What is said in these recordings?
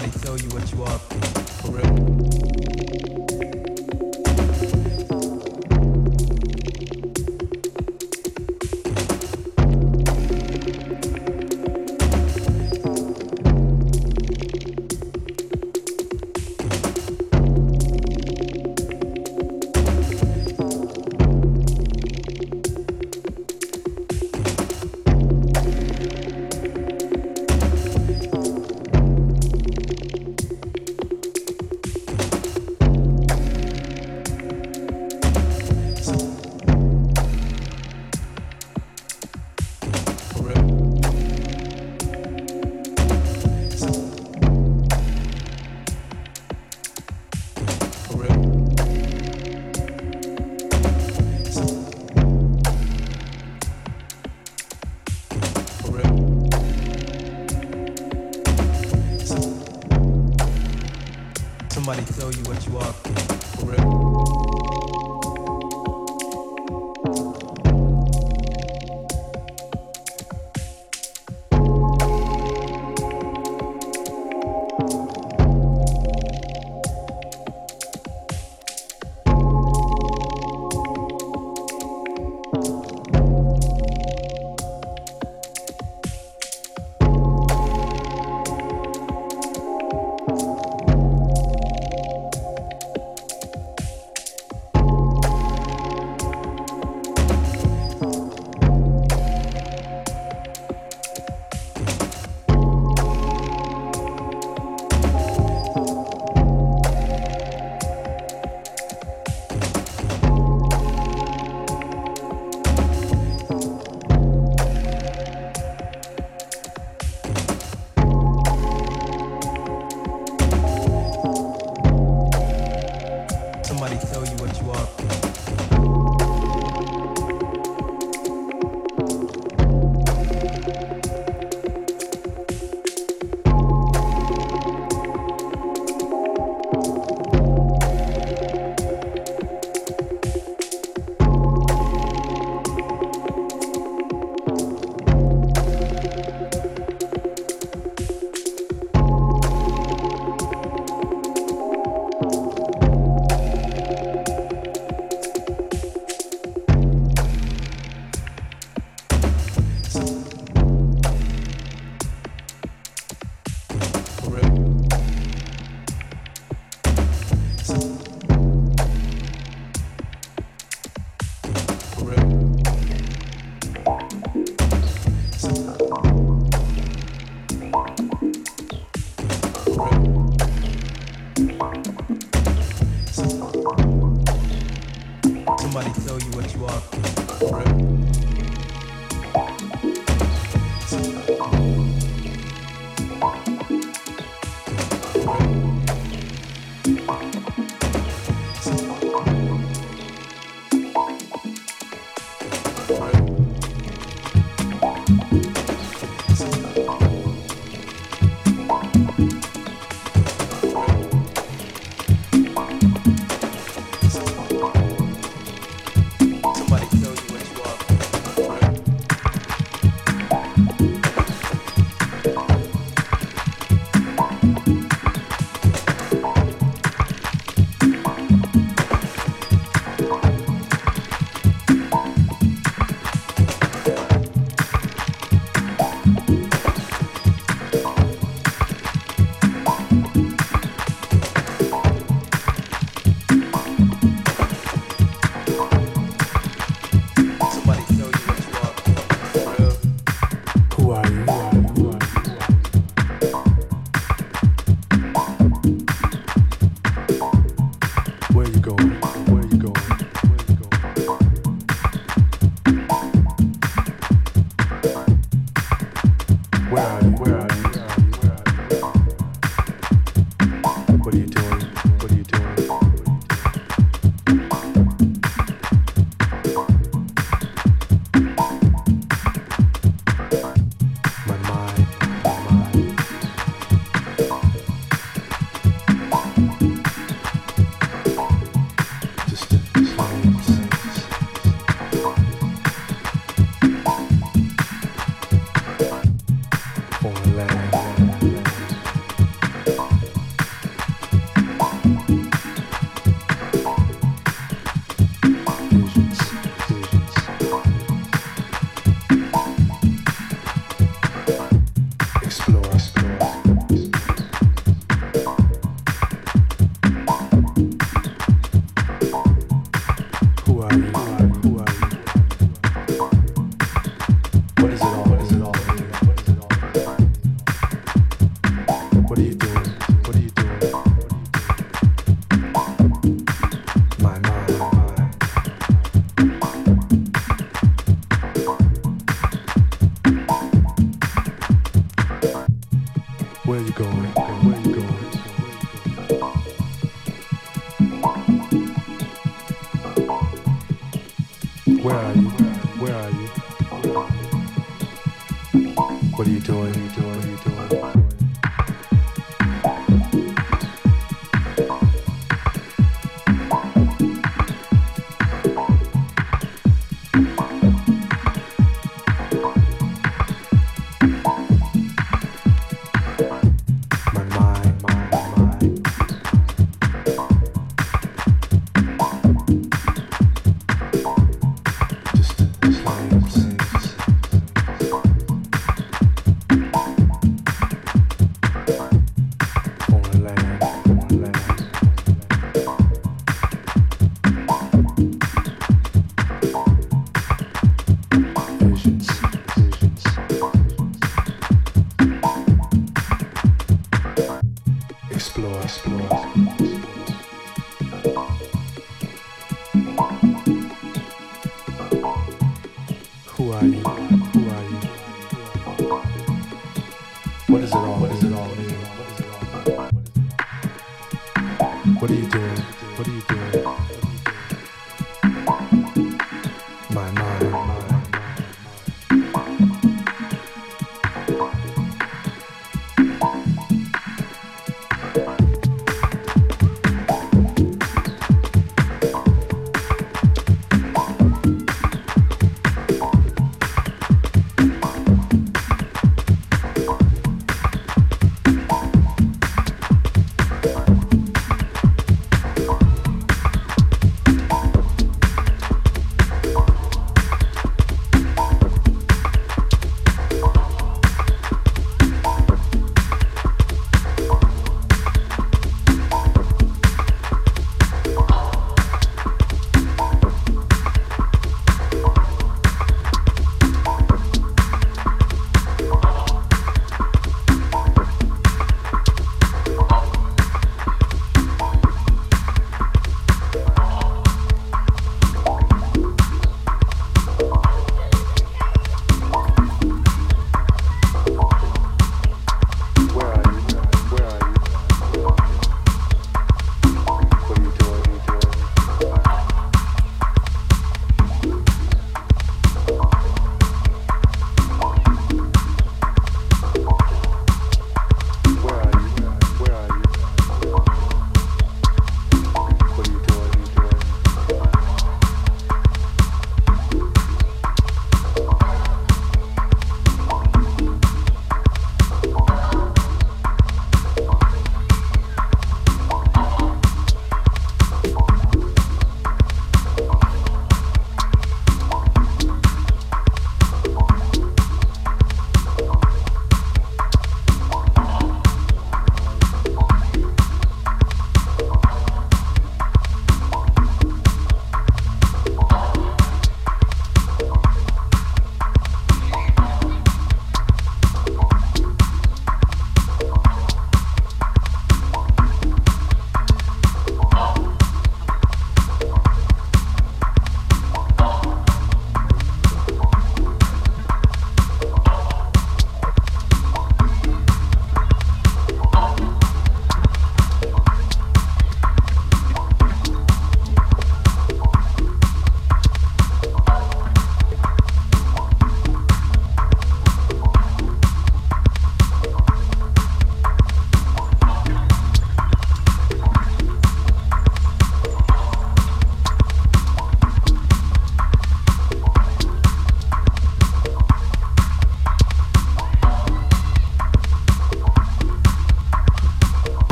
nobody tell you what you are, for real.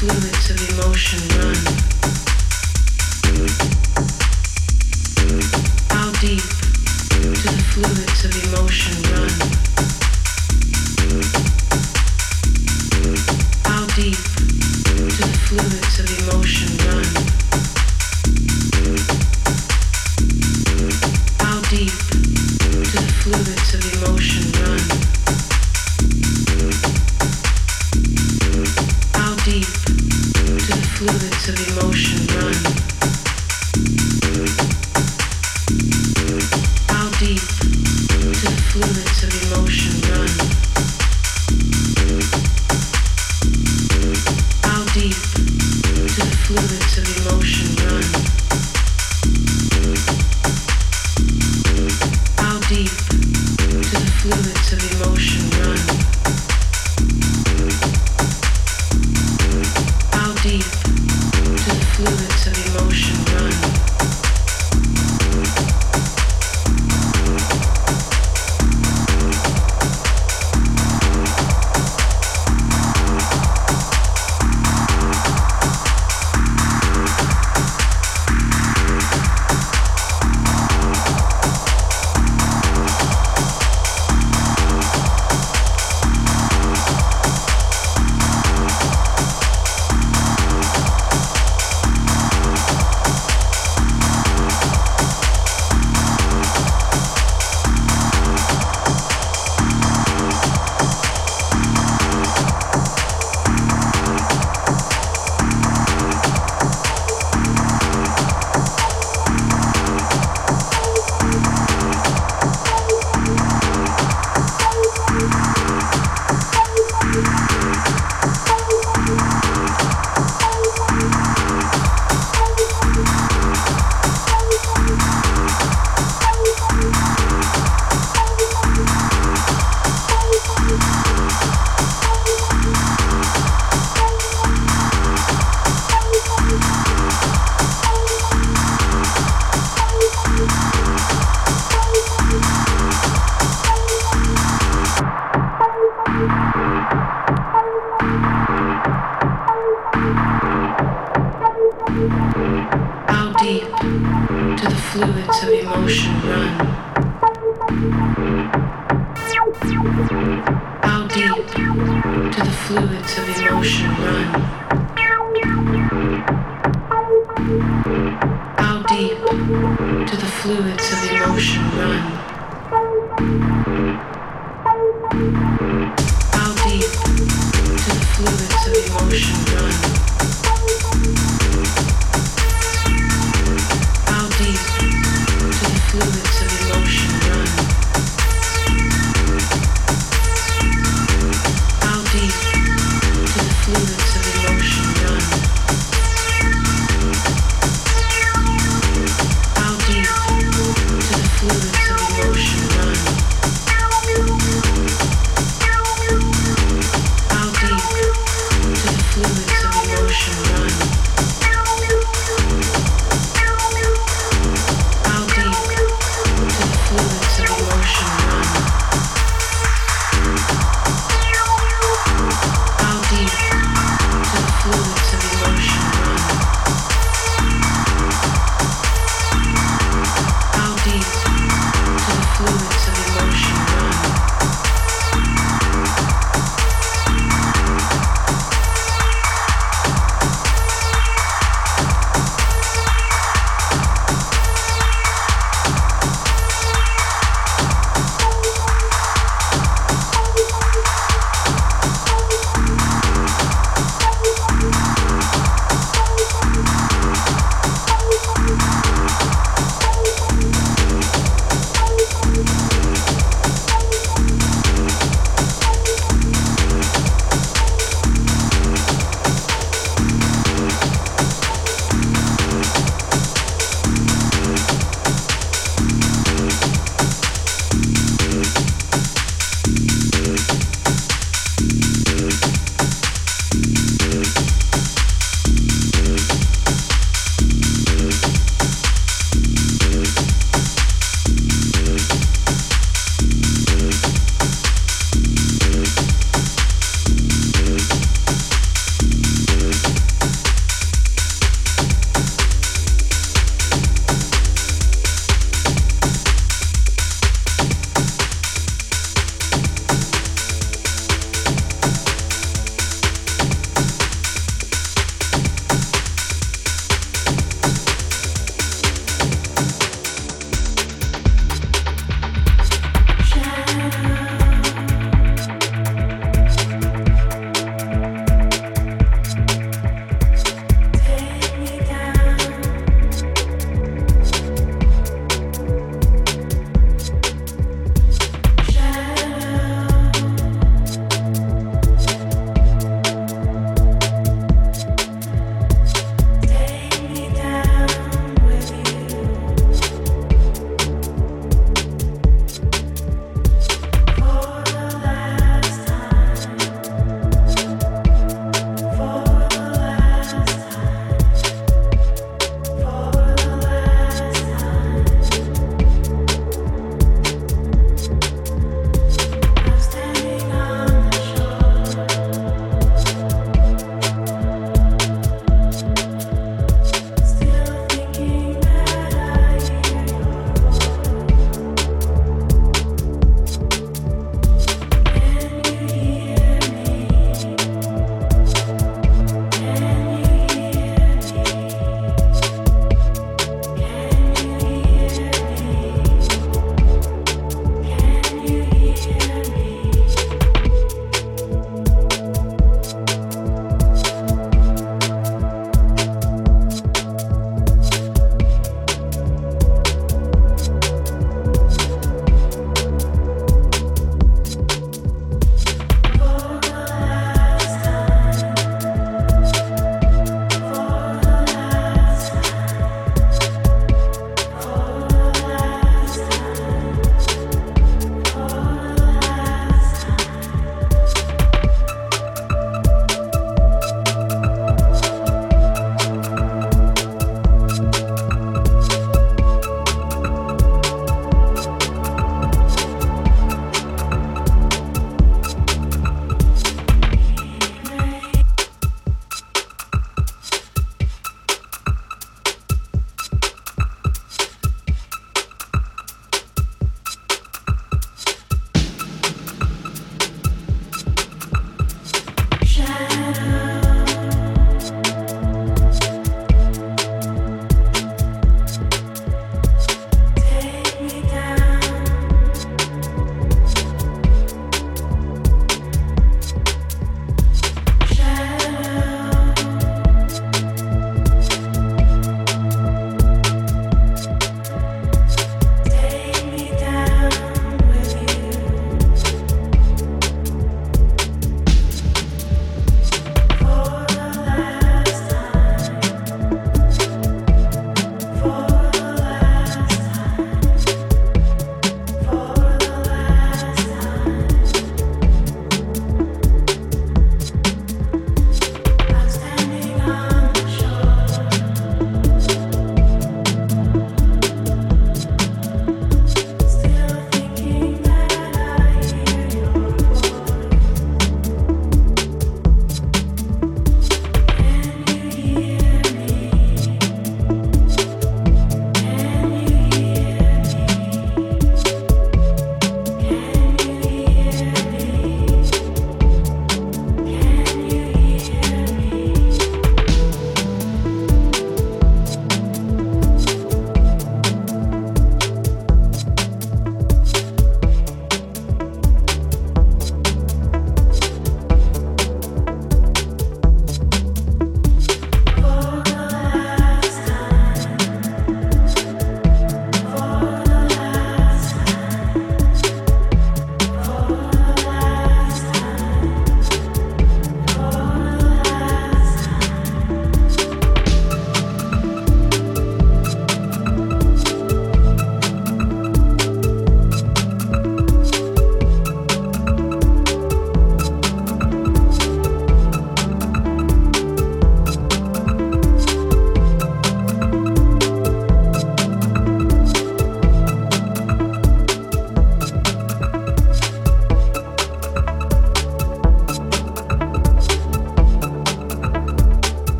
of emotion run? How deep do the fluids of emotion run?